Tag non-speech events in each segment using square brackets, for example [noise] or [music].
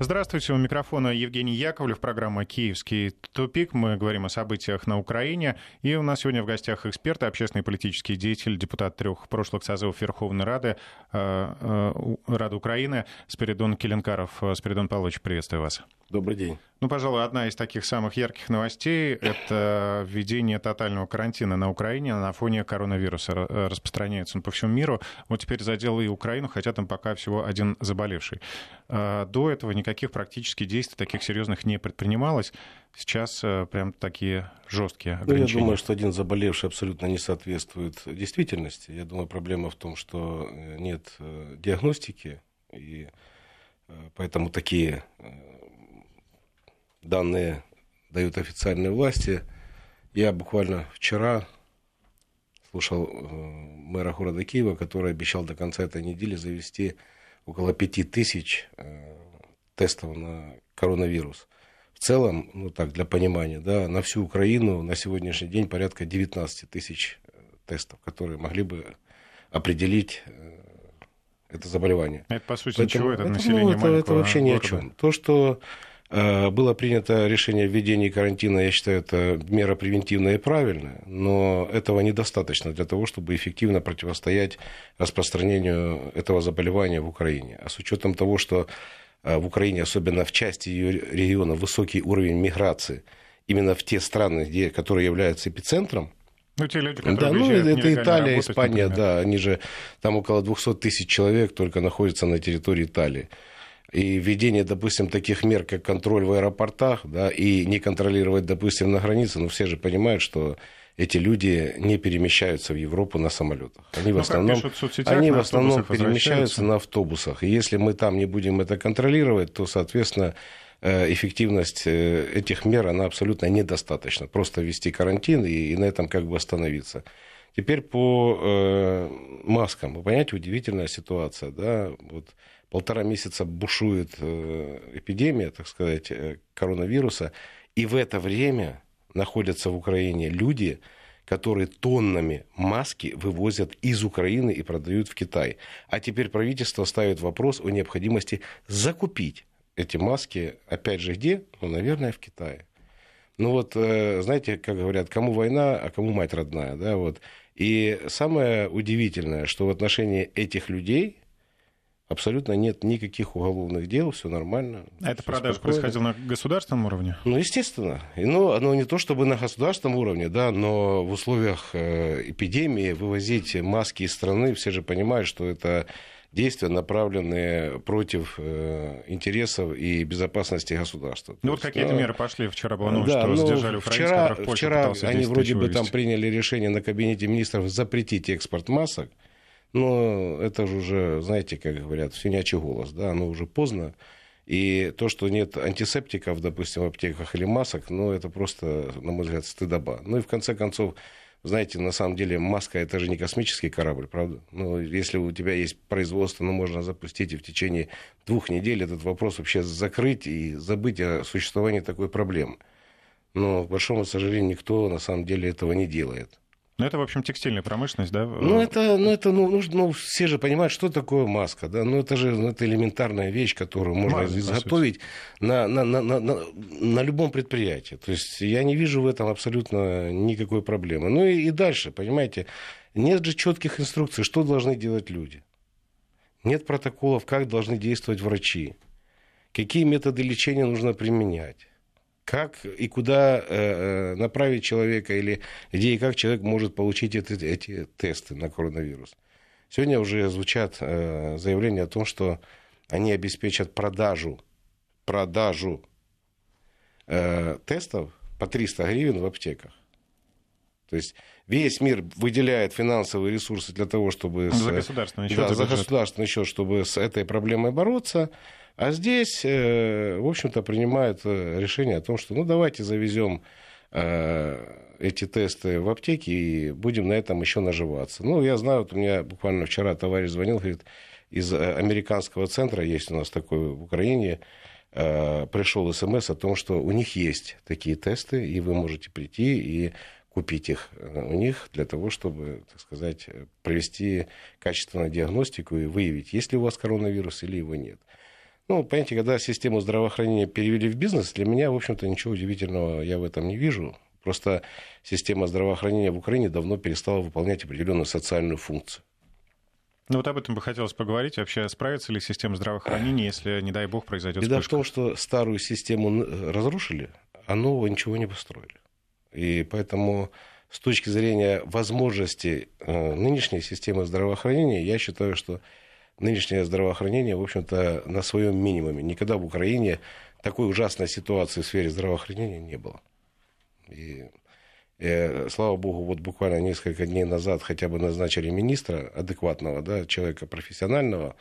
Здравствуйте, у микрофона Евгений Яковлев, программа «Киевский тупик». Мы говорим о событиях на Украине. И у нас сегодня в гостях эксперты, общественный политический деятель, депутат трех прошлых созывов Верховной Рады, э, э, Рады Украины, Спиридон Келенкаров. Спиридон Павлович, приветствую вас. Добрый день. Ну, пожалуй, одна из таких самых ярких новостей — это введение тотального карантина на Украине на фоне коронавируса. Распространяется он по всему миру. Вот теперь задел и Украину, хотя там пока всего один заболевший. А, до этого никаких практически действий таких серьезных не предпринималось. Сейчас э, прям такие жесткие ограничения. Ну, я думаю, что один заболевший абсолютно не соответствует действительности. Я думаю, проблема в том, что э, нет э, диагностики, и поэтому такие данные дают официальные власти. Я буквально вчера слушал мэра города Киева, который обещал до конца этой недели завести около пяти тысяч э, тестов на коронавирус. В целом, ну так, для понимания, да, на всю Украину на сегодняшний день порядка 19 тысяч э, тестов, которые могли бы определить это заболевание. Это, по сути, Поэтому, ничего, это, это население ну, это, это вообще ни о чем. То, что Э, было принято решение о введении карантина, я считаю, это мера превентивная и правильная, но этого недостаточно для того, чтобы эффективно противостоять распространению этого заболевания в Украине. А с учетом того, что э, в Украине, особенно в части ее региона, высокий уровень миграции, именно в те страны, где, которые являются эпицентром, ну, те люди, которые да, ну, это Италия, работать, Испания, например. да, они же, там около 200 тысяч человек только находятся на территории Италии и введение, допустим, таких мер, как контроль в аэропортах, да, и не контролировать, допустим, на границе, ну, все же понимают, что эти люди не перемещаются в Европу на самолетах. Они ну, в основном, сетях, они в основном перемещаются на автобусах. И если мы там не будем это контролировать, то, соответственно, э, эффективность э, этих мер, она абсолютно недостаточна. Просто ввести карантин и, и на этом как бы остановиться. Теперь по э, маскам. Вы понимаете, удивительная ситуация. Да? Вот полтора месяца бушует э, эпидемия, так сказать, э, коронавируса, и в это время находятся в Украине люди, которые тоннами маски вывозят из Украины и продают в Китай. А теперь правительство ставит вопрос о необходимости закупить эти маски, опять же, где? Ну, наверное, в Китае. Ну вот, э, знаете, как говорят, кому война, а кому мать родная, да, вот. И самое удивительное, что в отношении этих людей Абсолютно нет никаких уголовных дел, все нормально. А эта продажа происходила на государственном уровне? Ну, естественно. И, ну, оно не то чтобы на государственном уровне, да, но в условиях э, эпидемии вывозить маски из страны, все же понимают, что это действия, направленные против э, интересов и безопасности государства. Ну, вот какие-то меры пошли вчера, было новость, да, что ну, задержали украинцев, вчера, вчера они вроде бы там приняли решение на кабинете министров запретить экспорт масок. Но это же уже, знаете, как говорят, свинячий голос, да, оно уже поздно. И то, что нет антисептиков, допустим, в аптеках или масок, ну, это просто, на мой взгляд, стыдоба. Ну и в конце концов, знаете, на самом деле маска это же не космический корабль, правда? Ну, если у тебя есть производство, ну, можно запустить и в течение двух недель этот вопрос вообще закрыть и забыть о существовании такой проблемы. Но, к большому сожалению, никто на самом деле этого не делает. Ну, это, в общем, текстильная промышленность, да? Ну, это, ну, это ну, нужно, ну, все же понимают, что такое маска, да? Ну, это же ну, это элементарная вещь, которую можно Маска, изготовить на, на, на, на, на, на любом предприятии. То есть я не вижу в этом абсолютно никакой проблемы. Ну, и, и дальше, понимаете, нет же четких инструкций, что должны делать люди. Нет протоколов, как должны действовать врачи. Какие методы лечения нужно применять как и куда э, э, направить человека, или где и как человек может получить эти, эти тесты на коронавирус. Сегодня уже звучат э, заявления о том, что они обеспечат продажу, продажу тестов по 300 гривен в аптеках. То есть весь мир выделяет финансовые ресурсы для того, чтобы... За государственный счет. Да, за государственный счет, чтобы с этой проблемой бороться. А здесь, э, в общем-то, принимают э, решение о том, что ну давайте завезем э, эти тесты в аптеки и будем на этом еще наживаться. Ну, я знаю, вот у меня буквально вчера товарищ звонил, говорит, из американского центра, есть у нас такой в Украине, пришел смс о том, что у них есть такие тесты, и вы можете прийти и купить их у них для того, чтобы, так сказать, провести качественную диагностику и выявить, есть ли у вас коронавирус или его нет. Ну, понимаете, когда систему здравоохранения перевели в бизнес, для меня, в общем-то, ничего удивительного я в этом не вижу. Просто система здравоохранения в Украине давно перестала выполнять определенную социальную функцию. Ну вот об этом бы хотелось поговорить. Вообще, справится ли система здравоохранения, если, не дай бог, произойдет Беда вспышка? в том, что старую систему разрушили, а нового ничего не построили. И поэтому с точки зрения возможностей э, нынешней системы здравоохранения, я считаю, что нынешнее здравоохранение, в общем-то, на своем минимуме. Никогда в Украине такой ужасной ситуации в сфере здравоохранения не было. И, и э, слава богу, вот буквально несколько дней назад хотя бы назначили министра адекватного, да, человека профессионального,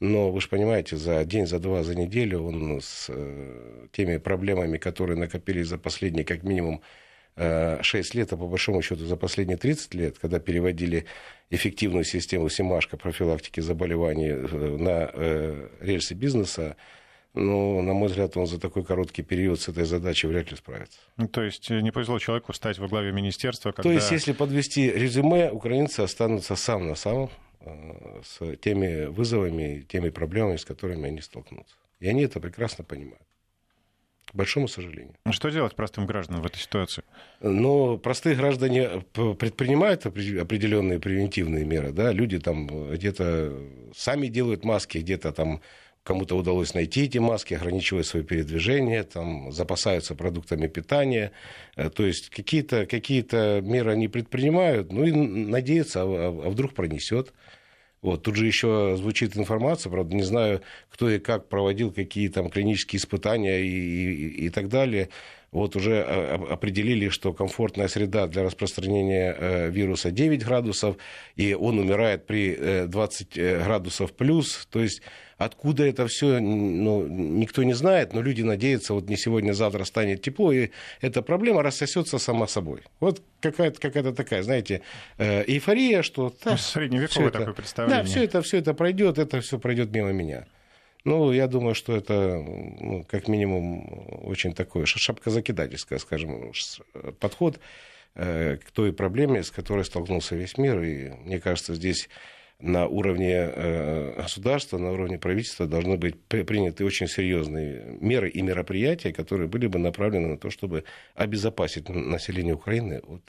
но вы же понимаете, за день, за два, за неделю он с э, теми проблемами, которые накопились за последние как минимум 6 лет, а по большому счету за последние 30 лет, когда переводили эффективную систему Симашка профилактики заболеваний э, на э, рельсы бизнеса, ну, на мой взгляд, он за такой короткий период с этой задачей вряд ли справится. Ну, то есть э, не повезло человеку стать во главе министерства, когда... То есть, если подвести резюме, украинцы останутся сам на самом с теми вызовами, теми проблемами, с которыми они столкнутся. И они это прекрасно понимают. К большому сожалению. Ну, что делать простым гражданам в этой ситуации? Но простые граждане предпринимают определенные превентивные меры. Да? Люди там где-то сами делают маски, где-то там кому-то удалось найти эти маски, ограничивают свое передвижение, там, запасаются продуктами питания. Э, то есть какие-то какие меры они предпринимают, ну и надеются, а, а, а вдруг пронесет. Вот. Тут же еще звучит информация, правда, не знаю, кто и как проводил какие там клинические испытания и, и, и так далее. Вот уже а, определили, что комфортная среда для распространения э, вируса 9 градусов, и он умирает при 20 э, э, градусов плюс. То есть Откуда это все, ну, никто не знает, но люди надеются, вот не сегодня, завтра станет тепло, и эта проблема рассосется сама собой. Вот какая-то какая такая, знаете, э, эйфория, что... Да, ну, Средневековое такое представление. Да, все это, все это пройдет, это все пройдет мимо меня. Ну, я думаю, что это, ну, как минимум, очень такой шапкозакидательский, скажем, подход э, к той проблеме, с которой столкнулся весь мир. И мне кажется, здесь на уровне э, государства, на уровне правительства должны быть приняты очень серьезные меры и мероприятия, которые были бы направлены на то, чтобы обезопасить население Украины от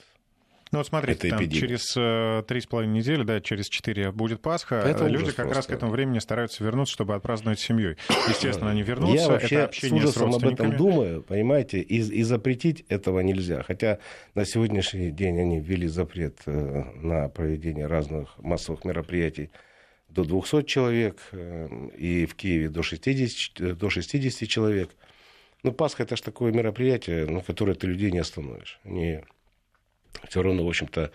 ну вот смотрите, там через э, три с половиной недели, да, через четыре будет Пасха. Это Люди как просто. раз к этому времени стараются вернуться, чтобы отпраздновать с семьей. Естественно, они вернутся. Я вообще это общение с, ужасом с об этом думаю, понимаете, и, и запретить этого нельзя. Хотя на сегодняшний день они ввели запрет э, на проведение разных массовых мероприятий до 200 человек, э, и в Киеве до 60, до 60 человек. Ну, Пасха это же такое мероприятие, на которое ты людей не остановишь. Они все равно, в общем-то,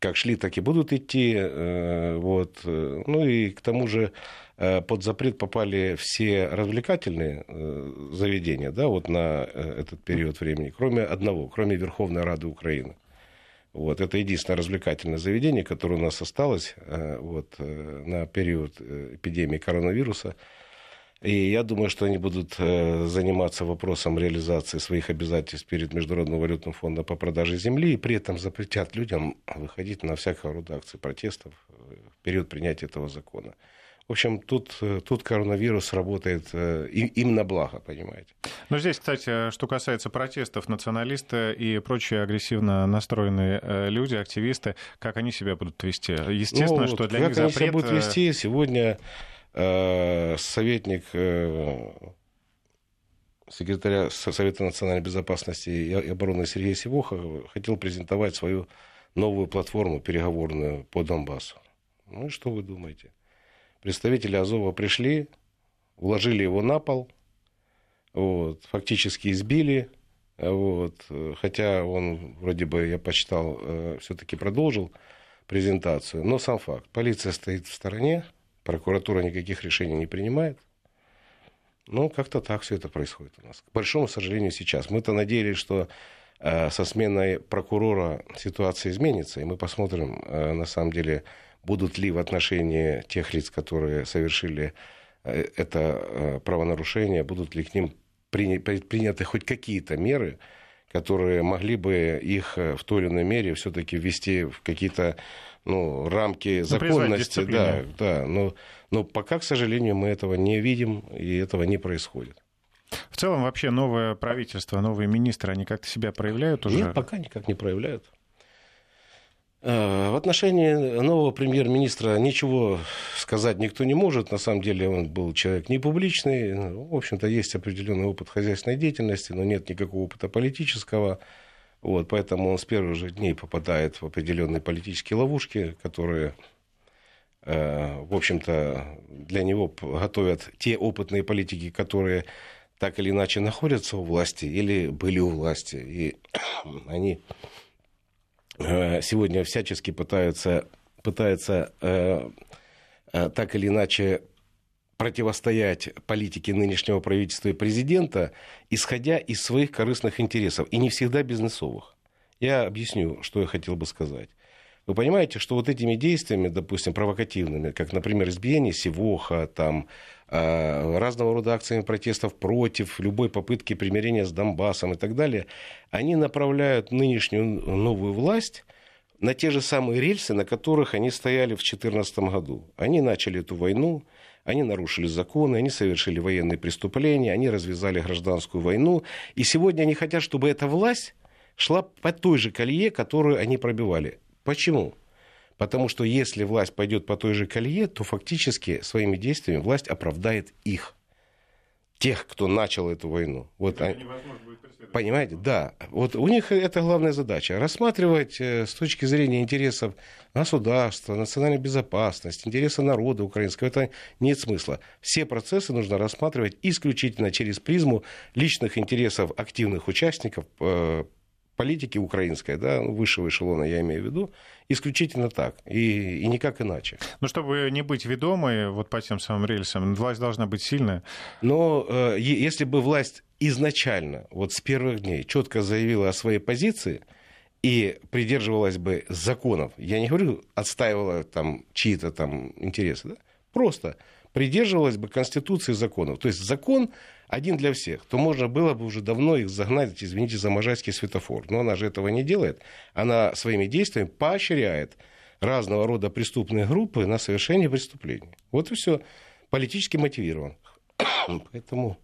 как шли, так и будут идти. Э, вот. Ну и к тому же э, под запрет попали все развлекательные э, заведения да, вот на этот период времени, кроме одного, кроме Верховной Рады Украины. Вот, это единственное развлекательное заведение, которое у нас осталось вот, на период эпидемии коронавируса. И я думаю, что они будут э, заниматься вопросом реализации своих обязательств перед Международным валютным фондом по продаже земли и при этом запретят людям выходить на всякого рода акции протестов э, в период принятия этого закона. В общем, тут, э, тут коронавирус работает им на благо, понимаете. Но здесь, кстати, что касается протестов, националисты и прочие агрессивно настроенные люди, активисты, как они себя будут вести? Естественно, ну, что для них запрет... Как они себя будут вести? Сегодня советник э, секретаря Совета национальной безопасности и обороны Сергей Сивоха хотел презентовать свою новую платформу переговорную по Донбассу. Ну и что вы думаете? Представители Азова пришли, уложили его на пол, вот, фактически избили, вот, хотя он, вроде бы, я почитал, э, все-таки продолжил презентацию, но сам факт. Полиция стоит в стороне, Прокуратура никаких решений не принимает. Ну, как-то так все это происходит у нас. К большому сожалению, сейчас. Мы-то надеялись, что э, со сменой прокурора ситуация изменится, и мы посмотрим, э, на самом деле, будут ли в отношении тех лиц, которые совершили э, это э, правонарушение, будут ли к ним приняты хоть какие-то меры, которые могли бы их э, в той или иной мере все-таки ввести в какие-то ну, рамки ну, законности. Да, да, но, но пока, к сожалению, мы этого не видим, и этого не происходит. В целом, вообще, новое правительство, новые министры, они как-то себя проявляют уже? Нет, пока никак не проявляют. Э, в отношении нового премьер-министра ничего сказать никто не может. На самом деле он был человек не публичный. В общем-то, есть определенный опыт хозяйственной деятельности, но нет никакого опыта политического. Вот, поэтому он с первых же дней попадает в определенные политические ловушки, которые, э, в общем-то, для него готовят те опытные политики, которые так или иначе находятся у власти или были у власти. И [clears throat] они Э, сегодня всячески пытаются, пытаются э, э, так или иначе противостоять политике нынешнего правительства и президента, исходя из своих корыстных интересов, и не всегда бизнесовых. Я объясню, что я хотел бы сказать. Вы понимаете, что вот этими действиями, допустим, провокативными, как, например, избиение Севоха, там, э, разного рода акциями протестов против любой попытки примирения с Донбассом и так далее, они направляют нынешнюю новую власть на те же самые рельсы, на которых они стояли в 2014 году. Они начали эту войну, они нарушили законы, они совершили военные преступления, они развязали гражданскую войну. И сегодня они хотят, чтобы эта власть шла по той же колее, которую они пробивали. Почему? Потому что если власть пойдет по той же колье, то фактически своими действиями власть оправдает их. Тех, кто начал эту войну. Вот они... Понимаете? Да. Вот у них это главная задача. Рассматривать э, с точки зрения интересов государства, национальной безопасности, интереса народа украинского. Это нет смысла. Все процессы нужно рассматривать исключительно через призму личных интересов активных участников э, политики украинской, да, ну, высшего эшелона я имею в виду, исключительно так и, и никак иначе. Ну, чтобы не быть ведомой вот по тем самым рельсам, власть должна быть сильная. Но э, если бы власть изначально, вот с первых дней, четко заявила о своей позиции и придерживалась бы законов, я не говорю, отстаивала там чьи-то там интересы, да, просто придерживалась бы Конституции и законов. То есть закон один для всех, то можно было бы уже давно их загнать, извините за можайский светофор. Но она же этого не делает. Она своими действиями поощряет разного рода преступные группы на совершение преступлений. Вот и все. Политически мотивирован. [coughs] Поэтому...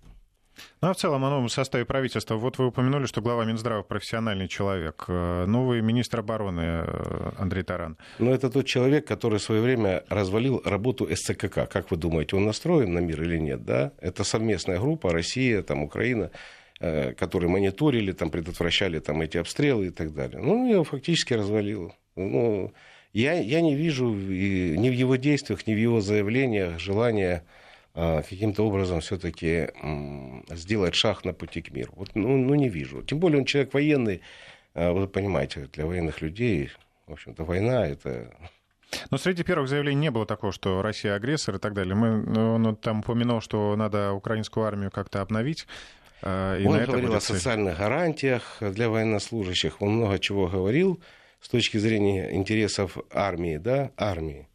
Ну, а в целом о новом составе правительства. Вот вы упомянули, что глава Минздрава профессиональный человек. Э, новый министр обороны э, Андрей Таран. Ну, это тот человек, который в свое время развалил работу СЦКК. Как вы думаете, он настроен на мир или нет? Да? Это совместная группа Россия, там, Украина э, которые мониторили, там, предотвращали там, эти обстрелы и так далее. Ну, его фактически развалил. Ну, я, я не вижу ни в его действиях, ни в его заявлениях желания каким-то образом все-таки сделать шаг на пути к миру. Вот, ну, ну, не вижу. Тем более он человек военный, а, вы понимаете, для военных людей, в общем-то, война это [laughs] но среди первых заявлений не было такого, что Россия агрессор и так далее. Мы, ну, он там упомянул, что надо украинскую армию как-то обновить. А, и он говорил о социальных гарантиях для военнослужащих. Он много чего говорил с точки зрения интересов армии, да, армии.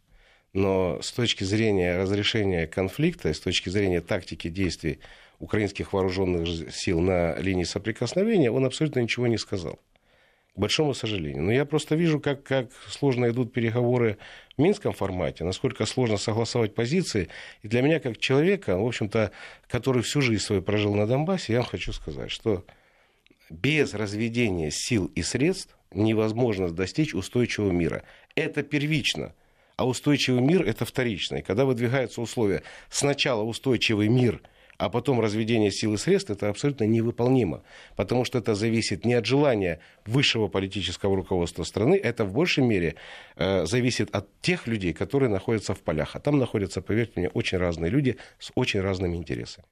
Но с точки зрения разрешения конфликта, с точки зрения тактики действий украинских вооруженных сил на линии соприкосновения, он абсолютно ничего не сказал. К большому сожалению. Но я просто вижу, как, как сложно идут переговоры в минском формате, насколько сложно согласовать позиции. И для меня, как человека, в общем-то, который всю жизнь свою прожил на Донбассе, я вам хочу сказать, что без разведения сил и средств невозможно достичь устойчивого мира. Это первично – а устойчивый мир это вторично. Когда выдвигаются условия сначала устойчивый мир, а потом разведение сил и средств, это абсолютно невыполнимо. Потому что это зависит не от желания высшего политического руководства страны, это в большей мере э, зависит от тех людей, которые находятся в полях. А там находятся, поверьте мне, очень разные люди с очень разными интересами.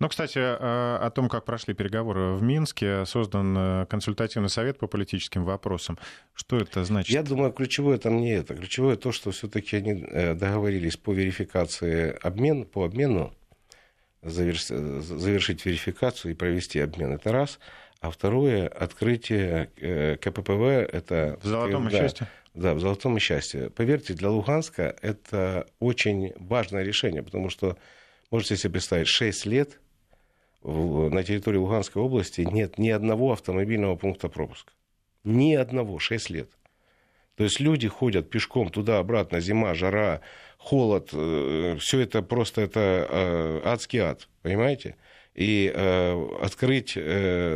Ну, кстати, э, о том, как прошли переговоры в Минске, создан э, консультативный совет по политическим вопросам. Что это значит? Я думаю, ключевое там не это. Ключевое то, что все-таки они э, договорились по верификации обмен, по обмену, завершить верификацию и провести обмен. Это раз. А второе, открытие КППВ, это... В золотом да, счастье? Да, в золотом счастье. Поверьте, для Луганска это очень важное решение, потому что можете себе представить, 6 лет на территории Луганской области нет ни одного автомобильного пункта пропуска. Ни одного, 6 лет. То есть люди ходят пешком туда-обратно, зима, жара, холод, э, все это просто это э, адский ад, понимаете? И э, открыть,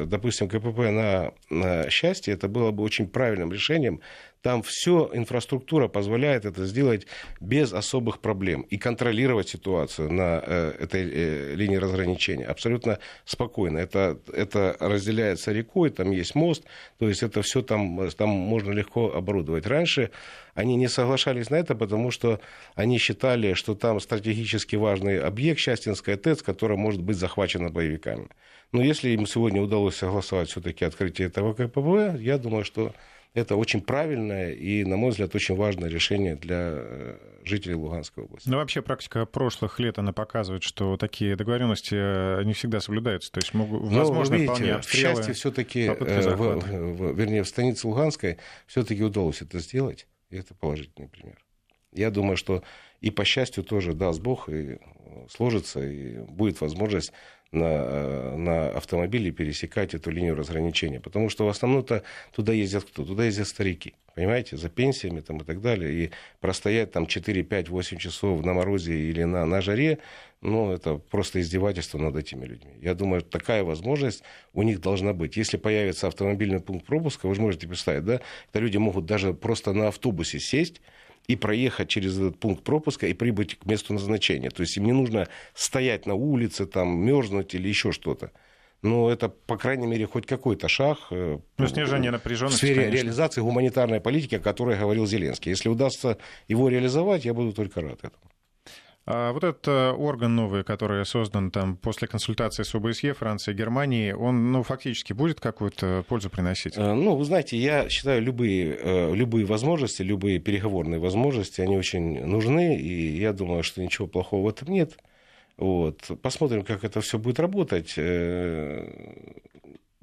допустим, КПП на, на счастье, это было бы очень правильным решением там все, инфраструктура позволяет это сделать без особых проблем и контролировать ситуацию на э, этой э, линии разграничения абсолютно спокойно. Это, это разделяется рекой, там есть мост, то есть это все там, там можно легко оборудовать. Раньше они не соглашались на это, потому что они считали, что там стратегически важный объект Счастьинская ТЭЦ, которая может быть захвачена боевиками. Но если им сегодня удалось согласовать все-таки открытие этого КПВ, я думаю, что это очень правильное и, на мой взгляд, очень важное решение для э, жителей Луганской области. Ну, вообще практика прошлых лет, она показывает, что такие договоренности э, не всегда соблюдаются. То есть, могут, ну, возможно, видите, вполне обстрелы, в счастье все-таки, э, вернее, в станице Луганской все-таки удалось это сделать, и это положительный пример. Я думаю, что и по счастью тоже даст Бог, и сложится, и будет возможность на, э, на автомобиле пересекать эту линию разграничения. Потому что в основном-то туда ездят кто? Туда ездят старики, понимаете, за пенсиями там, и так далее. И простоять там 4, 5, 8 часов на морозе или на, на жаре, ну, это просто издевательство над этими людьми. Я думаю, такая возможность у них должна быть. Если появится автомобильный пункт пропуска, вы же можете представить, да, это люди могут даже просто на автобусе сесть, и проехать через этот пункт пропуска и прибыть к месту назначения. То есть им не нужно стоять на улице, там, мерзнуть или еще что-то. Но это, по крайней мере, хоть какой-то шаг э, ну, снижение напряженности, в сфере конечно. реализации гуманитарной политики, о которой говорил Зеленский. Если удастся его реализовать, я буду только рад этому. А вот этот э, орган новый, который создан там после консультации с ОБСЕ, Франции и Германии, он ну, фактически будет какую-то пользу приносить? Э, ну, вы знаете, я считаю, любые, э, любые возможности, любые переговорные возможности, они очень нужны, и я думаю, что ничего плохого в этом нет. Вот. Посмотрим, как это все будет работать.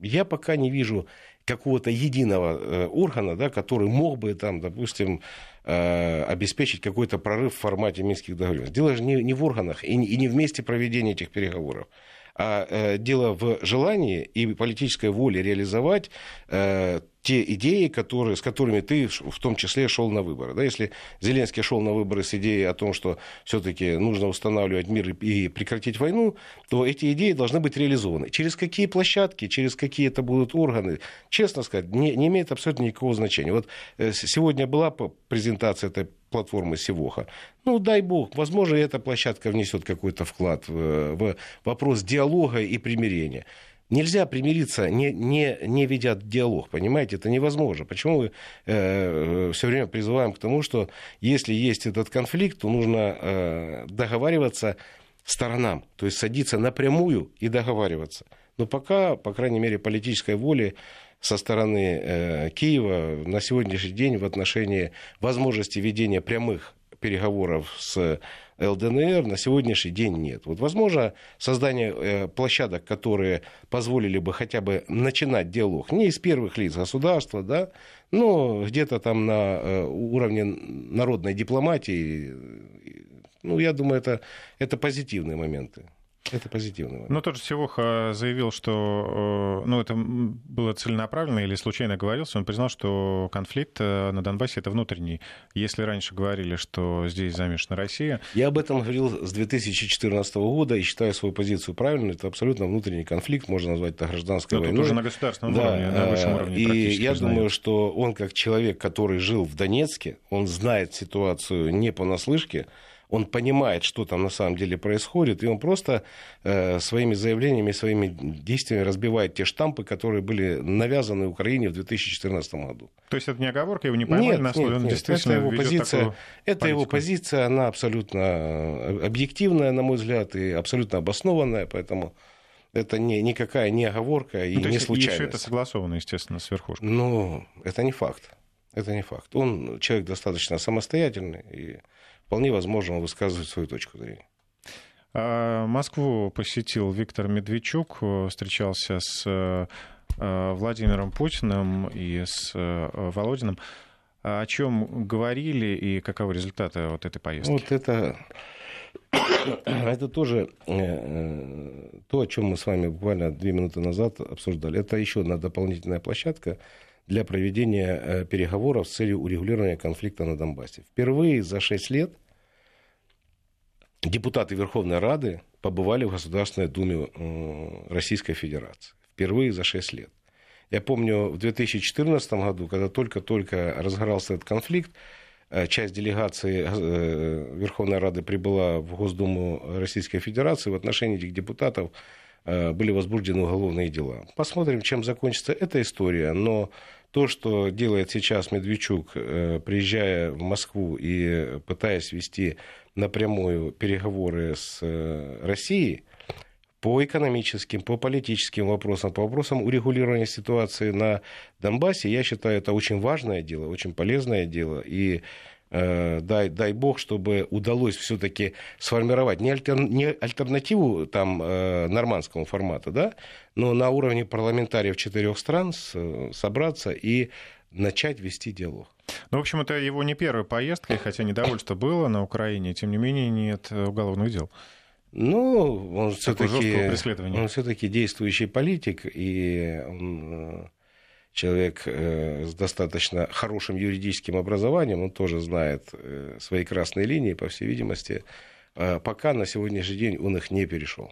Я пока не вижу какого-то единого органа, да, который мог бы там, допустим, обеспечить какой-то прорыв в формате минских договоренностей. Дело же не, не в органах и, и не в месте проведения этих переговоров а э, дело в желании и политической воле реализовать э, те идеи, которые, с которыми ты в том числе шел на выборы. Да, если Зеленский шел на выборы с идеей о том, что все-таки нужно устанавливать мир и прекратить войну, то эти идеи должны быть реализованы. Через какие площадки, через какие это будут органы, честно сказать, не, не имеет абсолютно никакого значения. Вот э, сегодня была презентация этой платформы Севоха. Ну, дай бог, возможно, эта площадка внесет какой-то вклад в, в вопрос диалога и примирения. Нельзя примириться, не, не, не ведя диалог, понимаете, это невозможно. Почему мы э, все время призываем к тому, что если есть этот конфликт, то нужно э, договариваться сторонам, то есть садиться напрямую и договариваться. Но пока, по крайней мере, политической воли со стороны э, Киева на сегодняшний день в отношении возможности ведения прямых переговоров с ЛДНР на сегодняшний день нет. Вот, возможно, создание э, площадок, которые позволили бы хотя бы начинать диалог, не из первых лиц государства, да, но где-то там на э, уровне народной дипломатии, ну, я думаю, это, это позитивные моменты. Это позитивно. Но ну, тот же Севоха заявил, что э, ну, это было целенаправленно или случайно говорился. Он признал, что конфликт э, на Донбассе это внутренний. Если раньше говорили, что здесь замешана Россия... Я об этом говорил с 2014 года и считаю свою позицию правильной. Это абсолютно внутренний конфликт, можно назвать это гражданской Но войной. уже на государственном да, уровне, на высшем уровне И я знает. думаю, что он как человек, который жил в Донецке, он знает ситуацию не понаслышке, он понимает, что там на самом деле происходит, и он просто э, своими заявлениями, своими действиями разбивает те штампы, которые были навязаны Украине в 2014 году. То есть это не оговорка, его не поймали нет, на слове, нет, он нет, действительно это его позиция, это его позиция, она абсолютно э, объективная, на мой взгляд, и абсолютно обоснованная, поэтому это не, никакая не оговорка и ну, не случайность. Еще это согласовано, естественно, с верхушкой. Ну, это не факт. Это не факт. Он человек достаточно самостоятельный, и вполне возможно, он высказывает свою точку зрения. А, Москву посетил Виктор Медведчук, встречался с э, Владимиром Путиным и с э, Володиным. О чем говорили и каковы результаты вот этой поездки? Вот это, [coughs] это тоже э, то, о чем мы с вами буквально две минуты назад обсуждали. Это еще одна дополнительная площадка для проведения э, переговоров с целью урегулирования конфликта на Донбассе. Впервые за 6 лет депутаты Верховной Рады побывали в Государственной Думе Российской Федерации. Впервые за 6 лет. Я помню, в 2014 году, когда только-только разгорался этот конфликт, э, часть делегации э, Верховной Рады прибыла в Госдуму Российской Федерации, в отношении этих депутатов э, были возбуждены уголовные дела. Посмотрим, чем закончится эта история, но то, что делает сейчас Медведчук, приезжая в Москву и пытаясь вести напрямую переговоры с Россией, по экономическим, по политическим вопросам, по вопросам урегулирования ситуации на Донбассе, я считаю, это очень важное дело, очень полезное дело. И э, дай, дай бог, чтобы удалось все-таки сформировать не, альтер, не альтернативу там, э, нормандскому формату, да, но на уровне парламентариев четырех стран с, собраться и начать вести диалог. Ну, в общем, это его не первая поездка, хотя недовольство было на Украине, тем не менее нет уголовных дел. Ну, он все-таки, он все-таки действующий политик, и он э, человек э, с достаточно хорошим юридическим образованием, он тоже знает э, свои красные линии, по всей видимости. Пока на сегодняшний день он их не перешел.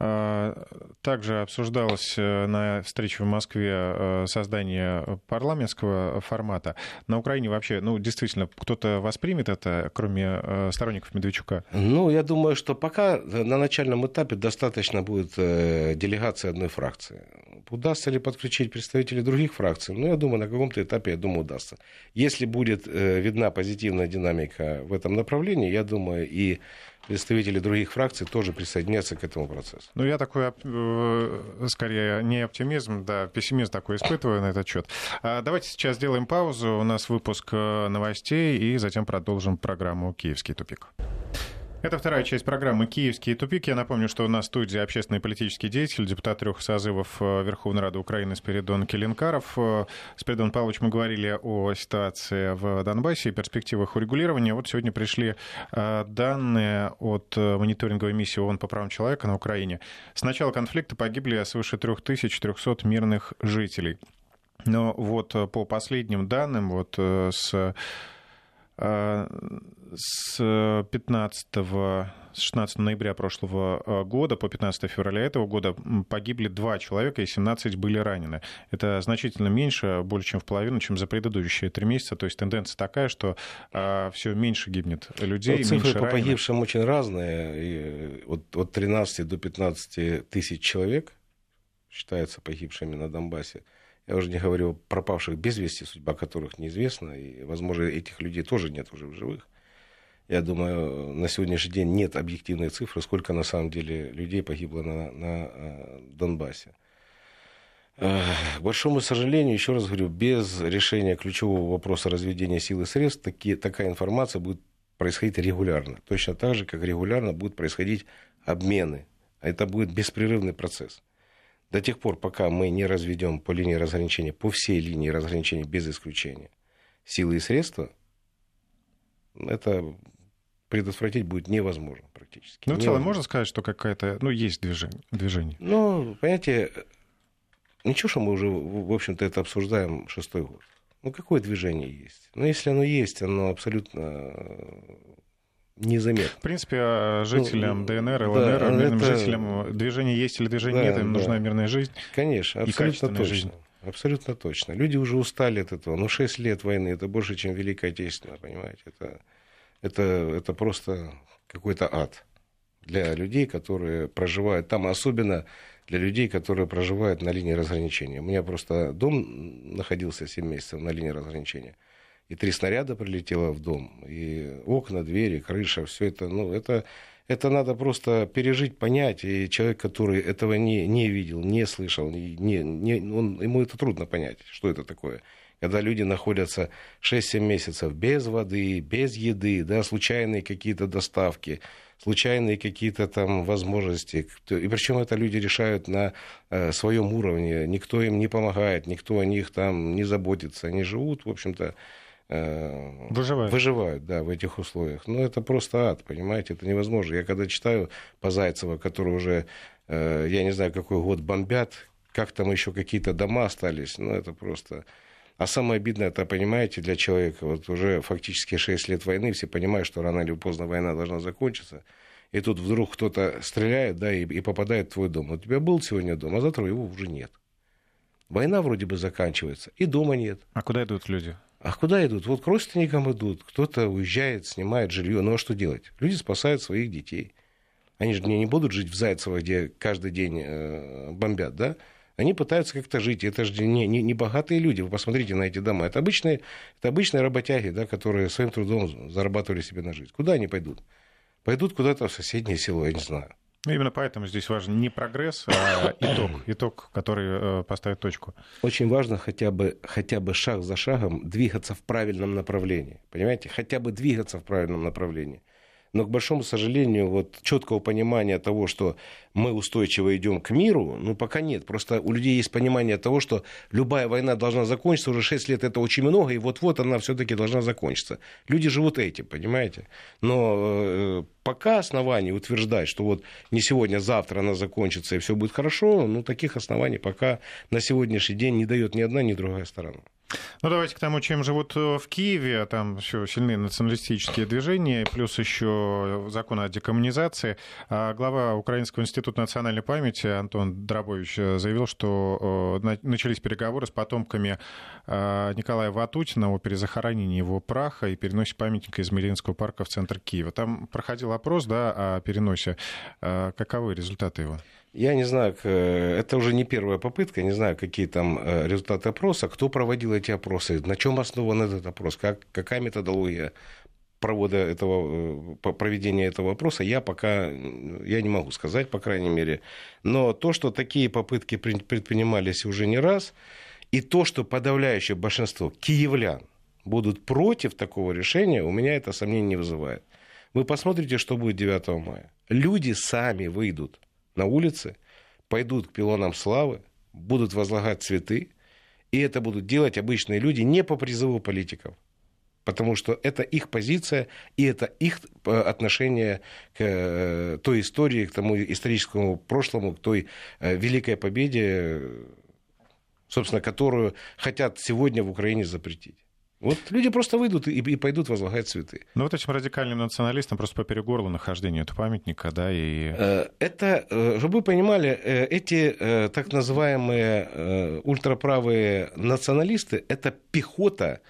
А, также обсуждалось э, на встрече в Москве э, создание парламентского формата. На Украине вообще, ну, действительно, кто-то воспримет это, кроме э, сторонников Медведчука? Ну, я думаю, что пока на начальном этапе достаточно будет делегации одной фракции. Удастся ли подключить представителей других фракций? Ну, я думаю, на каком-то этапе, я думаю, удастся. Если будет видна позитивная динамика в этом направлении, я думаю, и представители других фракций тоже присоединятся к этому процессу. Ну, я такой, э, скорее, не оптимизм, да, пессимизм такой испытываю на этот счет. А давайте сейчас сделаем паузу. У нас выпуск э, новостей, и затем продолжим программу «Киевский тупик». Это вторая часть программы «Киевские тупики». Я напомню, что у нас в студии общественный политический деятель, депутат трех созывов э, Верховной Рады Украины Спиридон Келенкаров. Э, Спиридон Павлович, мы говорили о ситуации в Донбассе и перспективах урегулирования. Вот сегодня пришли э, данные от мониторинговой миссии ООН по правам человека на Украине. С начала конфликта погибли свыше 3300 мирных жителей. Но вот по последним данным, вот с с 15 с 16 ноября прошлого а, года по 15 февраля этого года погибли два человека и 17 были ранены. Это значительно меньше, больше, чем в половину, чем за предыдущие три месяца. То есть тенденция такая, что а, все меньше гибнет людей. Ну, цифры меньше по погибшим очень разные. И от, от 13 до 15 тысяч человек считаются погибшими на Донбассе. Я уже не говорю о пропавших без вести, судьба которых неизвестна, и, возможно, этих людей тоже нет уже в живых. Я думаю, на сегодняшний день нет объективной цифры, сколько на самом деле людей погибло на, на э, Донбассе. Э, к большому сожалению, еще раз говорю, без решения ключевого вопроса разведения сил и средств таки, такая информация будет происходить регулярно. Точно так же, как регулярно будут происходить обмены. Это будет беспрерывный процесс. До тех пор, пока мы не разведем по линии разграничения, по всей линии разграничения без исключения, силы и средства, это предотвратить будет невозможно практически. Ну, в целом можно сказать, что какая-то, ну, есть движение. движение. Ну, понимаете, ничего, что мы уже, в общем-то, это обсуждаем шестой год. Ну, какое движение есть? Ну, если оно есть, оно абсолютно незаметно. В принципе, а, жителям ну, ДНР, ЛНР, да, мирным это... жителям движение есть или движение да, нет, им да. нужна мирная жизнь. Конечно, абсолютно точно. Жизнь. Абсолютно точно. Люди уже устали от этого. Ну, 6 лет войны это больше, чем Великая Отечественная, понимаете? Это, это, это просто какой-то ад для людей, которые проживают там, особенно для людей, которые проживают на линии разграничения. У меня просто дом находился 7 месяцев на линии разграничения и три снаряда прилетело в дом, и окна, двери, крыша, все это, ну, это, это надо просто пережить, понять. И человек, который этого не, не видел, не слышал, не, не, он, ему это трудно понять, что это такое. Когда люди находятся 6-7 месяцев без воды, без еды, да, случайные какие-то доставки, случайные какие-то там возможности. И причем это люди решают на э, своем уровне. Никто им не помогает, никто о них там не заботится. Они живут, в общем-то, выживают. выживают, да, в этих условиях. Но это просто ад, понимаете, это невозможно. Я когда читаю по Зайцева, который уже, э, я не знаю, какой год бомбят как там еще какие-то дома остались, ну, это просто... А самое обидное, это, понимаете, для человека, вот уже фактически 6 лет войны, все понимают, что рано или поздно война должна закончиться, и тут вдруг кто-то стреляет, да, и, и попадает в твой дом. У тебя был сегодня дом, а завтра его уже нет. Война вроде бы заканчивается, и дома нет. А куда идут люди? А куда идут? Вот к родственникам идут, кто-то уезжает, снимает жилье. Ну а что делать? Люди спасают своих детей. Они же не, будут жить в Зайцево, где каждый день э, бомбят, да? Они пытаются как-то жить. Это же не, не, не богатые люди. Вы посмотрите на эти дома. Это обычные, это обычные работяги, да, которые своим трудом зарабатывали себе на жизнь. Куда они пойдут? Пойдут куда-то в соседнее село, я не знаю. Ну, именно поэтому здесь важен не прогресс, а [coughs] итог, итог, который э, поставит точку. Очень важно хотя бы, хотя бы шаг за шагом двигаться в правильном направлении. Понимаете? Хотя бы двигаться в правильном направлении. Но, к большому сожалению, вот четкого понимания того, что мы устойчиво идем к миру, ну, пока нет. Просто у людей есть понимание того, что любая война должна закончиться, уже 6 лет это очень много, и вот-вот она все-таки должна закончиться. Люди живут этим, понимаете? Но э, пока оснований утверждать, что вот не сегодня, а завтра она закончится и все будет хорошо, ну, таких оснований пока на сегодняшний день не дает ни одна, ни другая сторона. Ну, давайте к тому, чем живут э, в Киеве. Там еще сильные националистические движения, плюс еще закон о декоммунизации. А глава Украинского института национальной памяти Антон Дробович э, заявил, что э, начались переговоры с потомками Николая Ватутина о перезахоронении его праха и переносе памятника из Мариинского парка в центр Киева. Там проходил опрос да, о переносе. Каковы результаты его? Я не знаю, это уже не первая попытка, не знаю, какие там э, результаты опроса, кто проводил эти опросы, на чем основан этот опрос, как, какая методология провода этого, э, проведения этого опроса, я пока я не могу сказать, по крайней мере. Но то, что такие попытки предпринимались уже не раз, и то, что подавляющее большинство киевлян будут против такого решения, у меня это сомнение не вызывает. Вы посмотрите, что будет 9 мая. Люди сами выйдут на улице, пойдут к пилонам славы, будут возлагать цветы, и это будут делать обычные люди не по призыву политиков, потому что это их позиция, и это их э, отношение к э, той истории, к тому историческому прошлому, к той э, великой победе, собственно, которую хотят сегодня в Украине запретить. Вот люди просто выйдут и, и пойдут возлагать цветы. Ну вот этим радикальным националистам просто поперек горла нахождение этого памятника, да, и... Э, это, э, чтобы вы понимали, э, эти так называемые ультраправые националисты, это пехота,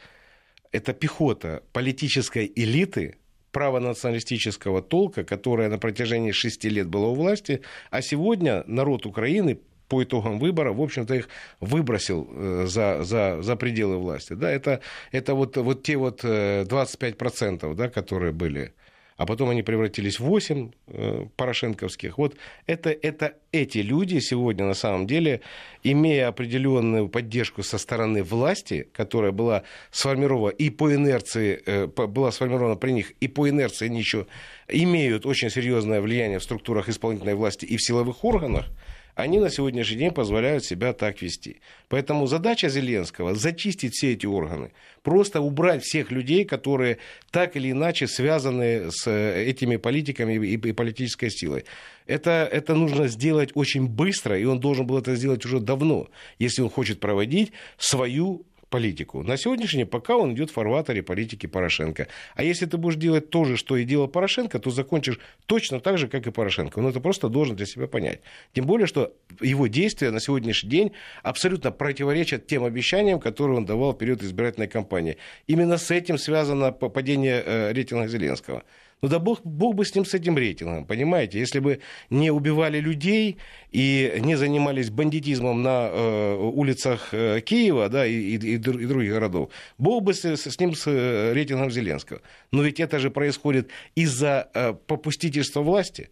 это пехота политической элиты, правонационалистического толка, которая на протяжении шести лет была у власти, а сегодня народ Украины по итогам выбора, в общем-то, их выбросил э, за, за, за пределы власти. Да, это, это вот, вот те вот 25%, э, да, которые были а потом они превратились в 8 э, порошенковских. Вот это, это эти люди сегодня на самом деле, имея определенную поддержку со стороны власти, которая была сформирована и по инерции, э, была сформирована при них, и по инерции они еще имеют очень серьезное влияние в структурах исполнительной власти и в силовых органах, они на сегодняшний день позволяют себя так вести. Поэтому задача Зеленского – зачистить все эти органы, просто убрать всех людей, которые так или иначе связаны с э, этими политиками и, политической силой. Это, это нужно сделать очень быстро, и он должен был это сделать уже давно, если он хочет проводить свою политику. На сегодняшний день пока он идет в фарватере политики Порошенко. А если ты будешь делать то же, что и делал Порошенко, то закончишь точно так же, как и Порошенко. Он это просто должен для себя понять. Тем более, что его действия на сегодняшний день абсолютно противоречат тем обещаниям, которые он давал в период избирательной кампании. Именно с этим связано падение э, рейтинга Зеленского. Ну да бог, бог бы с ним, с этим рейтингом, понимаете? Если бы не убивали людей и не занимались бандитизмом на э, улицах э, Киева да, и, и, и других городов, бог бы с, с ним, с э, рейтингом Зеленского. Но ведь это же происходит из-за э, попустительства власти.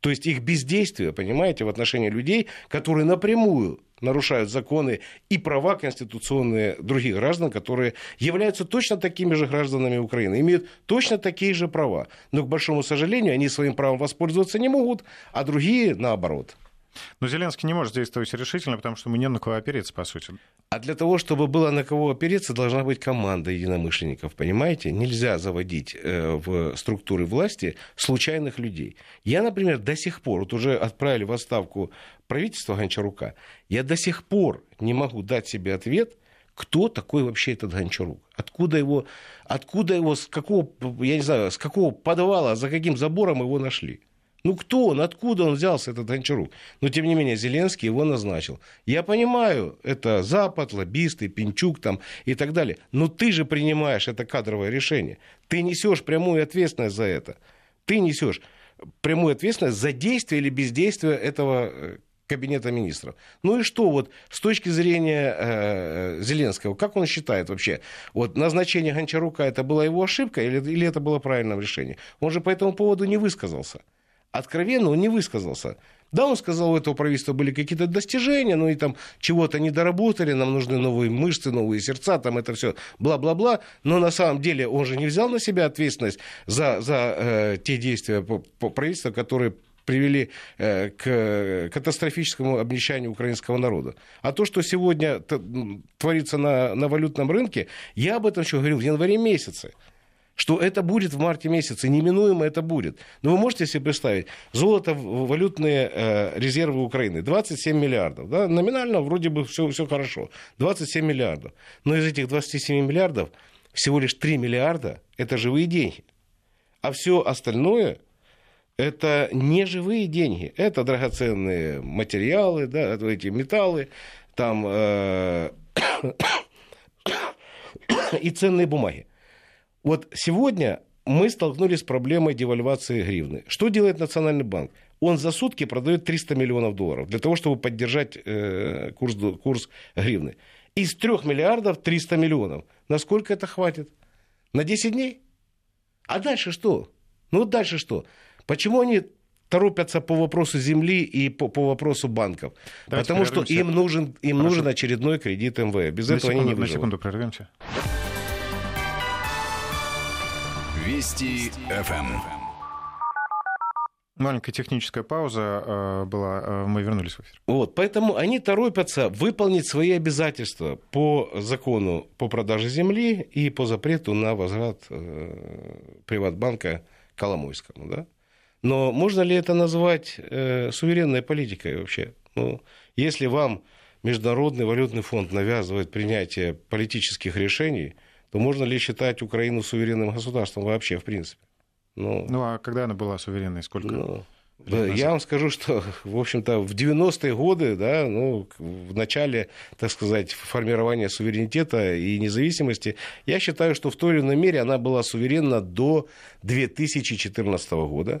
То есть их бездействие, понимаете, в отношении людей, которые напрямую нарушают законы и права конституционные других граждан, которые являются точно такими же гражданами Украины, имеют точно такие же права. Но, к большому сожалению, они своим правом воспользоваться не могут, а другие наоборот. Но Зеленский не может действовать решительно, потому что ему не на кого опереться, по сути. А для того, чтобы было на кого опереться, должна быть команда единомышленников, понимаете? Нельзя заводить э, в структуры власти случайных людей. Я, например, до сих пор, вот уже отправили в отставку правительство Гончарука, я до сих пор не могу дать себе ответ, кто такой вообще этот Гончарук? Откуда его, откуда его, с какого, я не знаю, с какого подвала, за каким забором его нашли? Ну кто он, откуда он взялся, этот Гончарук? Но тем не менее Зеленский его назначил. Я понимаю, это Запад, лоббисты, Пинчук там и так далее. Но ты же принимаешь это кадровое решение. Ты несешь прямую ответственность за это. Ты несешь прямую ответственность за действие или бездействие этого э, кабинета министров. Ну и что вот с точки зрения э, Зеленского, как он считает вообще, вот назначение Гончарука это была его ошибка или, или это было правильным решением? Он же по этому поводу не высказался откровенно он не высказался. Да, он сказал, у этого правительства были какие-то достижения, ну и там чего-то не доработали, нам нужны новые мышцы, новые сердца, там это все бла-бла-бла. Но на самом деле он же не взял на себя ответственность за, за э, те действия по, по правительства, которые привели э, к катастрофическому обнищанию украинского народа. А то, что сегодня творится на, на валютном рынке, я об этом еще говорил в январе месяце что это будет в марте месяце, неминуемо это будет. Но вы можете себе представить, золото, валютные э, резервы Украины 27 миллиардов. Да? Номинально вроде бы все, все хорошо, 27 миллиардов. Но из этих 27 миллиардов всего лишь 3 миллиарда – это живые деньги. А все остальное это не живые деньги, это драгоценные материалы, да, эти металлы, там э, [coughs] и ценные бумаги. Вот сегодня мы столкнулись с проблемой девальвации гривны. Что делает Национальный банк? Он за сутки продает 300 миллионов долларов для того, чтобы поддержать э, курс, курс гривны. Из 3 миллиардов 300 миллионов. Насколько это хватит? На 10 дней? А дальше что? Ну дальше что? Почему они торопятся по вопросу земли и по, по вопросу банков? Давайте Потому что им нужен, им нужен очередной кредит МВФ. Без на этого секунду, они не выживут. На секунду прервемся. Вести ФМ. Маленькая техническая пауза э, была, э, мы вернулись в эфир. Вот, поэтому они торопятся выполнить свои обязательства по закону по продаже земли и по запрету на возврат э, Приватбанка Коломойскому. Да? Но можно ли это назвать э, суверенной политикой вообще? Ну, если вам Международный валютный фонд навязывает принятие политических решений – то можно ли считать Украину суверенным государством вообще, в принципе? Ну, ну а когда она была суверенной? Сколько? Ну, да, я вам скажу, что, [laughs] в общем-то, в 90-е годы, да, ну, в начале, так сказать, формирования суверенитета и независимости, я считаю, что в той или иной мере она была суверенна до 2014 года.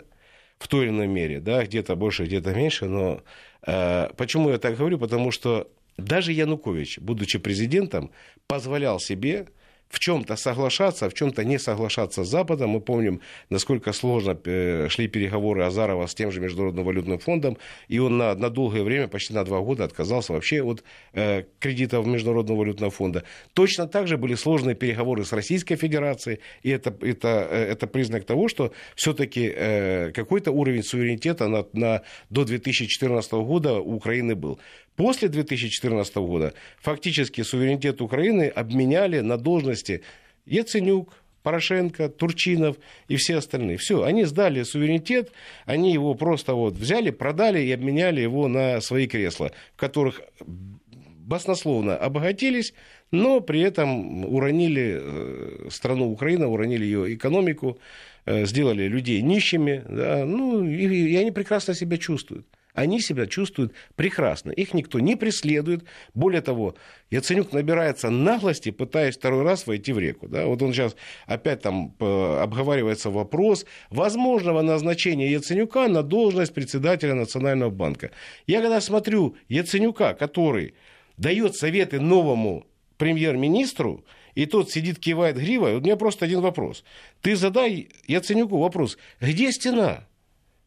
В той или иной мере, да, где-то больше, где-то меньше, но э, почему я так говорю? Потому что даже Янукович, будучи президентом, позволял себе в чем-то соглашаться, в чем-то не соглашаться с Западом. Мы помним, насколько сложно э, шли переговоры Азарова с тем же Международным валютным фондом, и он на, на долгое время, почти на два года, отказался вообще от э, кредитов Международного валютного фонда. Точно так же были сложные переговоры с Российской Федерацией, и это, это, э, это признак того, что все-таки э, какой-то уровень суверенитета на, на, до 2014 года у Украины был. После 2014 года фактически суверенитет Украины обменяли на должности Яценюк, Порошенко, Турчинов и все остальные. Все, они сдали суверенитет, они его просто вот взяли, продали и обменяли его на свои кресла, в которых баснословно обогатились, но при этом уронили э, страну Украина, уронили ее экономику, э, сделали людей нищими, да, ну, и, и они прекрасно себя чувствуют они себя чувствуют прекрасно. Их никто не преследует. Более того, Яценюк набирается наглости, пытаясь второй раз войти в реку. Да? Вот он сейчас опять там э, обговаривается вопрос возможного назначения Яценюка на должность председателя Национального банка. Я когда смотрю Яценюка, который дает советы новому премьер-министру, и тот сидит, кивает гривой, у меня просто один вопрос. Ты задай Яценюку вопрос, где стена?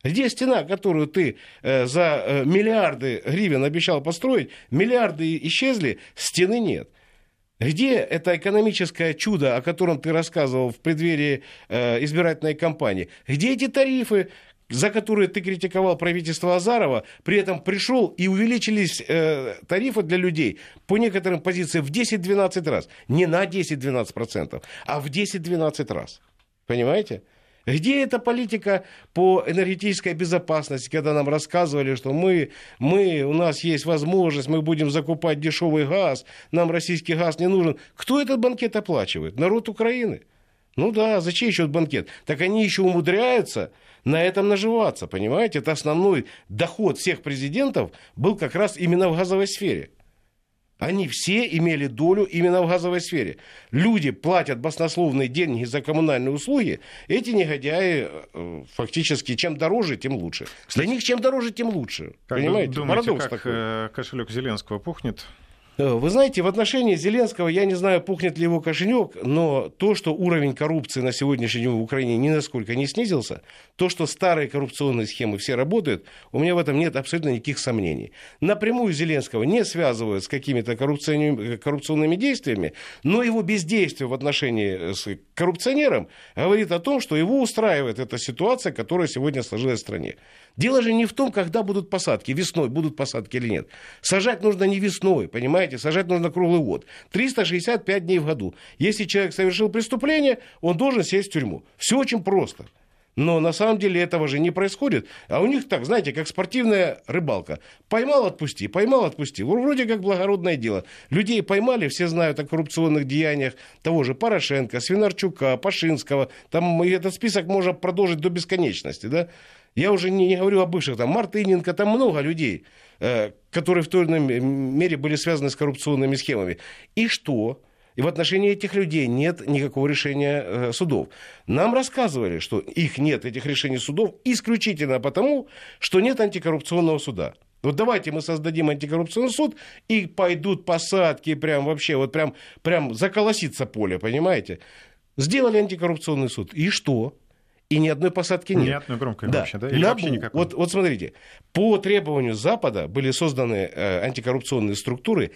Где стена, которую ты э, за э, миллиарды гривен обещал построить, миллиарды исчезли, стены нет. Где это экономическое чудо, о котором ты рассказывал в преддверии э, избирательной кампании? Где эти тарифы, за которые ты критиковал правительство Азарова, при этом пришел и увеличились э, тарифы для людей по некоторым позициям в 10-12 раз. Не на 10-12%, а в 10-12 раз. Понимаете? Где эта политика по энергетической безопасности, когда нам рассказывали, что мы, мы, у нас есть возможность, мы будем закупать дешевый газ, нам российский газ не нужен. Кто этот банкет оплачивает? Народ Украины. Ну да, зачем еще банкет? Так они еще умудряются на этом наживаться, понимаете? Это основной доход всех президентов был как раз именно в газовой сфере. Они все имели долю именно в газовой сфере. Люди платят баснословные деньги за коммунальные услуги. Эти негодяи э, фактически чем дороже, тем лучше. Для них чем дороже, тем лучше. Как Понимаете? Думаете, Парадокс как такой. Э, кошелек Зеленского пухнет? Э, вы знаете, в отношении Зеленского, я не знаю, пухнет ли его кошелек, но то, что уровень коррупции на сегодняшний день в Украине ни насколько не снизился, то, что старые коррупционные схемы все работают, у меня в этом нет абсолютно никаких сомнений. Напрямую Зеленского не связывают с какими-то коррупционными, действиями, но его бездействие в отношении с коррупционером говорит о том, что его устраивает эта ситуация, которая сегодня сложилась в стране. Дело же не в том, когда будут посадки, весной будут посадки или нет. Сажать нужно не весной, понимаете, сажать нужно круглый год. 365 дней в году. Если человек совершил преступление, он должен сесть в тюрьму. Все очень просто. Но на самом деле этого же не происходит. А у них так, знаете, как спортивная рыбалка. Поймал, отпусти, поймал, отпусти. Вроде как благородное дело. Людей поймали, все знают о коррупционных деяниях того же Порошенко, Свинарчука, Пашинского. Там этот список можно продолжить до бесконечности, да? Я уже не, не говорю о бывших, там Мартыненко, там много людей, э, которые в той или иной мере были связаны с коррупционными схемами. И что? И в отношении этих людей нет никакого решения э, судов. Нам рассказывали, что их нет, этих решений судов, исключительно потому, что нет антикоррупционного суда. Вот давайте мы создадим антикоррупционный суд, и пойдут посадки, прям вообще, вот прям, прям заколосится поле, понимаете? Сделали антикоррупционный суд. И что? И ни одной посадки нет. Ни одной громкой да. вообще, да? Или вообще никакой? Вот, вот смотрите, по требованию Запада были созданы э, антикоррупционные структуры,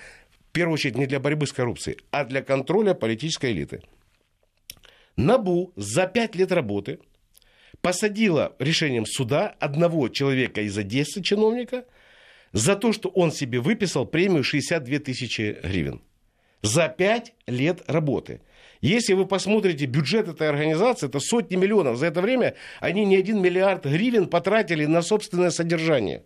в первую очередь не для борьбы с коррупцией, а для контроля политической элиты. НАБУ за пять лет работы посадила решением суда одного человека из Одессы, чиновника, за то, что он себе выписал премию 62 тысячи гривен. За пять лет работы – если вы посмотрите бюджет этой организации, это сотни миллионов. За это время они не один миллиард гривен потратили на собственное содержание.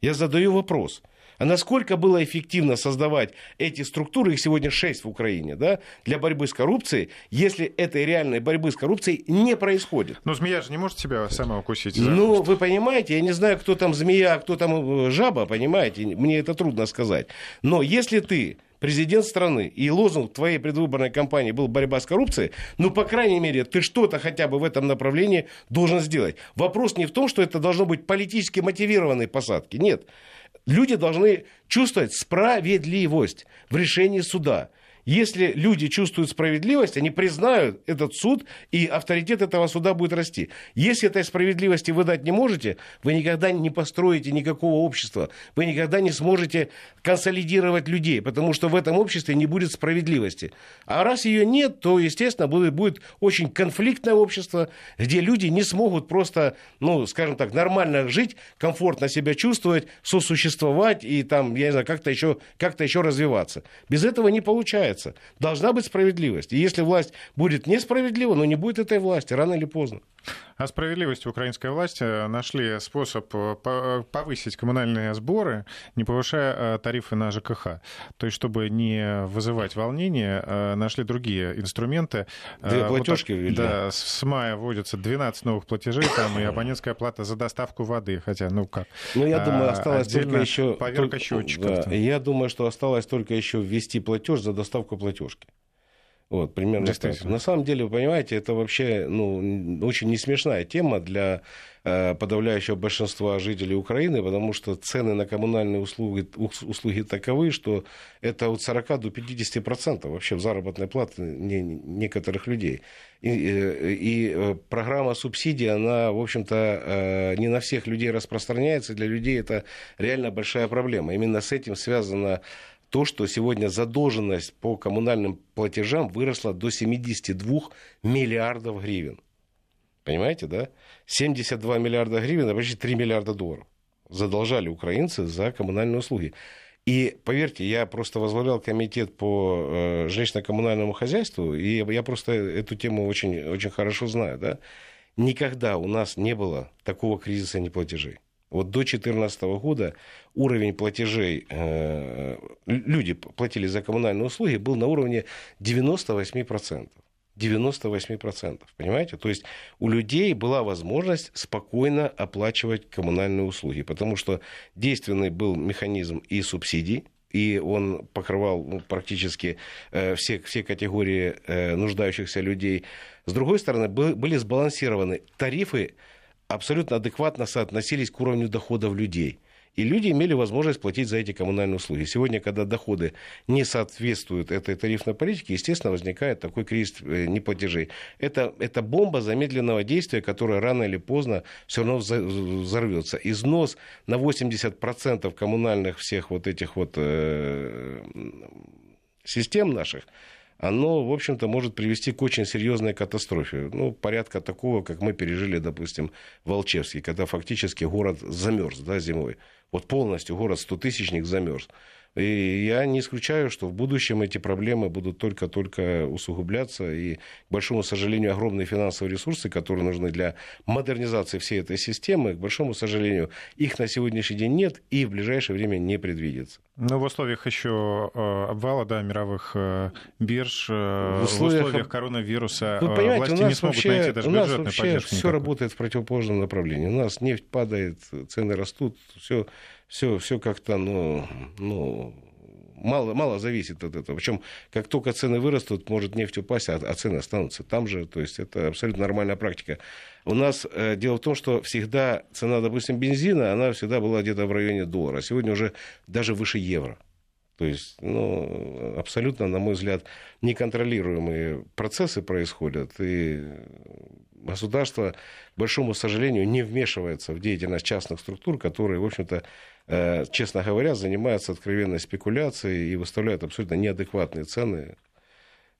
Я задаю вопрос. А насколько было эффективно создавать эти структуры, их сегодня шесть в Украине, да, для борьбы с коррупцией, если этой реальной борьбы с коррупцией не происходит? Но змея же не может себя сама укусить. Ну, вы понимаете, я не знаю, кто там змея, а кто там э, жаба, понимаете, мне это трудно сказать. Но если ты президент страны, и лозунг твоей предвыборной кампании был борьба с коррупцией, ну, по крайней мере, ты что-то хотя бы в этом направлении должен сделать. Вопрос не в том, что это должно быть политически мотивированные посадки. Нет. Люди должны чувствовать справедливость в решении суда. Если люди чувствуют справедливость, они признают этот суд, и авторитет этого суда будет расти. Если этой справедливости вы дать не можете, вы никогда не построите никакого общества, вы никогда не сможете консолидировать людей, потому что в этом обществе не будет справедливости. А раз ее нет, то, естественно, будет, будет очень конфликтное общество, где люди не смогут просто, ну, скажем так, нормально жить, комфортно себя чувствовать, сосуществовать и там, я не знаю, как-то еще, как-то еще развиваться. Без этого не получается получается. Должна быть справедливость. И если власть будет несправедлива, но не будет этой власти, рано или поздно. А справедливости украинской власти э, нашли способ э, повысить коммунальные сборы, не повышая э, тарифы на ЖКХ. То есть, чтобы не вызывать волнения, нашли другие инструменты. Да, платежки вот, Да, с мая вводятся 12 новых платежей, там и абонентская плата за доставку воды, хотя, ну как. Ну, я думаю, осталось только еще... Поверка счетчиков. Да, я думаю, что осталось только еще ввести платеж за доставку платежки. Вот, примерно так. На самом деле, вы понимаете, это вообще ну, очень не смешная тема для э, подавляющего большинства жителей Украины, потому что цены на коммунальные услуги, услуги таковы, что это от 40 до 50 процентов вообще в заработной платы не, некоторых людей. И, э, и э, программа субсидий, она, в общем-то, не на всех людей распространяется, для людей это реально большая проблема. Именно с этим связано то, что сегодня задолженность по коммунальным платежам выросла до 72 миллиардов гривен. Понимаете, да? 72 миллиарда гривен, а почти 3 миллиарда долларов задолжали украинцы за коммунальные услуги. И поверьте, я просто возглавлял комитет по э, жилищно-коммунальному хозяйству, и я просто эту тему очень, очень хорошо знаю. Да? Никогда у нас не было такого кризиса неплатежей. Вот до 2014 года уровень платежей, э, люди платили за коммунальные услуги, был на уровне 98%. 98%. Понимаете? То есть у людей была возможность спокойно оплачивать коммунальные услуги, потому что действенный был механизм и субсидий, и он покрывал ну, практически э, все, все категории э, нуждающихся людей. С другой стороны, был, были сбалансированы тарифы, абсолютно адекватно соотносились к уровню доходов людей – и люди имели возможность платить за эти коммунальные услуги. Сегодня, когда доходы не соответствуют этой тарифной политике, естественно, возникает такой кризис э, неплатежей. Это, это бомба замедленного действия, которая рано или поздно все равно взорвется. Износ на 80% коммунальных всех вот этих вот э, систем наших – оно, в общем-то, может привести к очень серьезной катастрофе. Ну, порядка такого, как мы пережили, допустим, в Волчевске, когда фактически город замерз да, зимой. Вот полностью город 100-тысячник замерз. И я не исключаю, что в будущем эти проблемы будут только-только усугубляться. И, к большому сожалению, огромные финансовые ресурсы, которые нужны для модернизации всей этой системы, к большому сожалению, их на сегодняшний день нет и в ближайшее время не предвидится. Но в условиях еще э, обвала да, мировых э, бирж, э, в условиях, в условиях коронавируса Вы понимаете, власти не смогут вообще, найти даже у нас вообще все работает в противоположном направлении. У нас нефть падает, цены растут, все все, все как-то, ну, ну, мало, мало зависит от этого. Причем, как только цены вырастут, может нефть упасть, а, а цены останутся там же. То есть это абсолютно нормальная практика. У нас э, дело в том, что всегда цена, допустим, бензина, она всегда была где-то в районе доллара. Сегодня уже даже выше евро. То есть, ну, абсолютно, на мой взгляд, неконтролируемые процессы происходят. И государство, к большому сожалению, не вмешивается в деятельность частных структур, которые, в общем-то, честно говоря, занимаются откровенной спекуляцией и выставляют абсолютно неадекватные цены.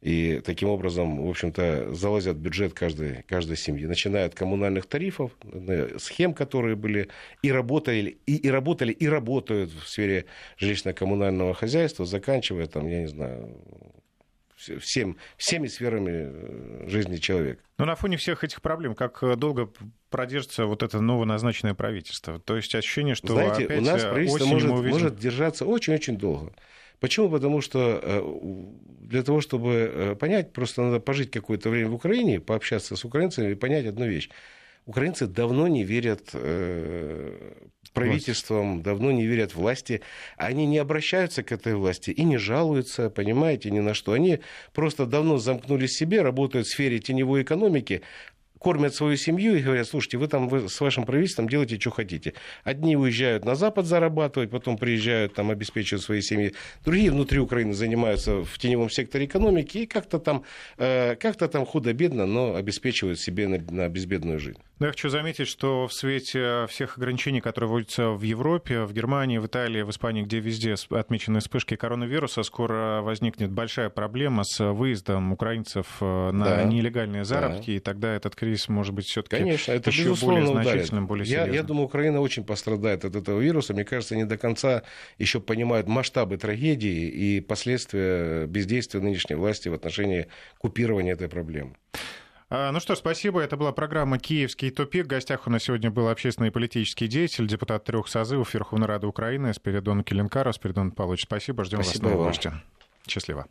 И таким образом, в общем-то, залазят в бюджет каждой, каждой семьи. Начиная от коммунальных тарифов, э, схем, которые были и работали, и, и работали, и работают в сфере жилищно-коммунального хозяйства, заканчивая, там, я не знаю, всем, всеми сферами э, жизни человека. Но на фоне всех этих проблем, как э, долго продержится вот это новоназначенное правительство? То есть ощущение, что Знаете, опять у нас э, правительство может, увидим... может держаться очень-очень долго. Почему? Потому что для того, чтобы понять, просто надо пожить какое-то время в Украине, пообщаться с украинцами и понять одну вещь. Украинцы давно не верят правительствам, власть. давно не верят власти. Они не обращаются к этой власти и не жалуются, понимаете, ни на что. Они просто давно замкнулись в себе, работают в сфере теневой экономики, кормят свою семью и говорят, слушайте, вы там вы с вашим правительством делаете, что хотите. Одни уезжают на Запад зарабатывать, потом приезжают, там обеспечивают свои семьи. Другие внутри Украины занимаются в теневом секторе экономики и как-то там, э, как-то там худо-бедно, но обеспечивают себе на, на безбедную жизнь. Но я хочу заметить, что в свете всех ограничений, которые вводятся в Европе, в Германии, в Италии, в Испании, где везде отмечены вспышки коронавируса, скоро возникнет большая проблема с выездом украинцев э, на да. нелегальные заработки, да. и тогда этот кризис кризис может быть все-таки Конечно, это еще более значительным, более серьезным. Я, я думаю, Украина очень пострадает от этого вируса. Мне кажется, не до конца еще понимают масштабы трагедии и последствия бездействия нынешней власти в отношении купирования этой проблемы. А, ну что ж, спасибо. Это была программа «Киевский тупик». В гостях у нас сегодня был общественный и политический деятель, депутат трех созывов Верховной Рады Украины Спиридон Келенкаров. Спиридон Павлович, спасибо. Ждем вас снова гости. Счастливо.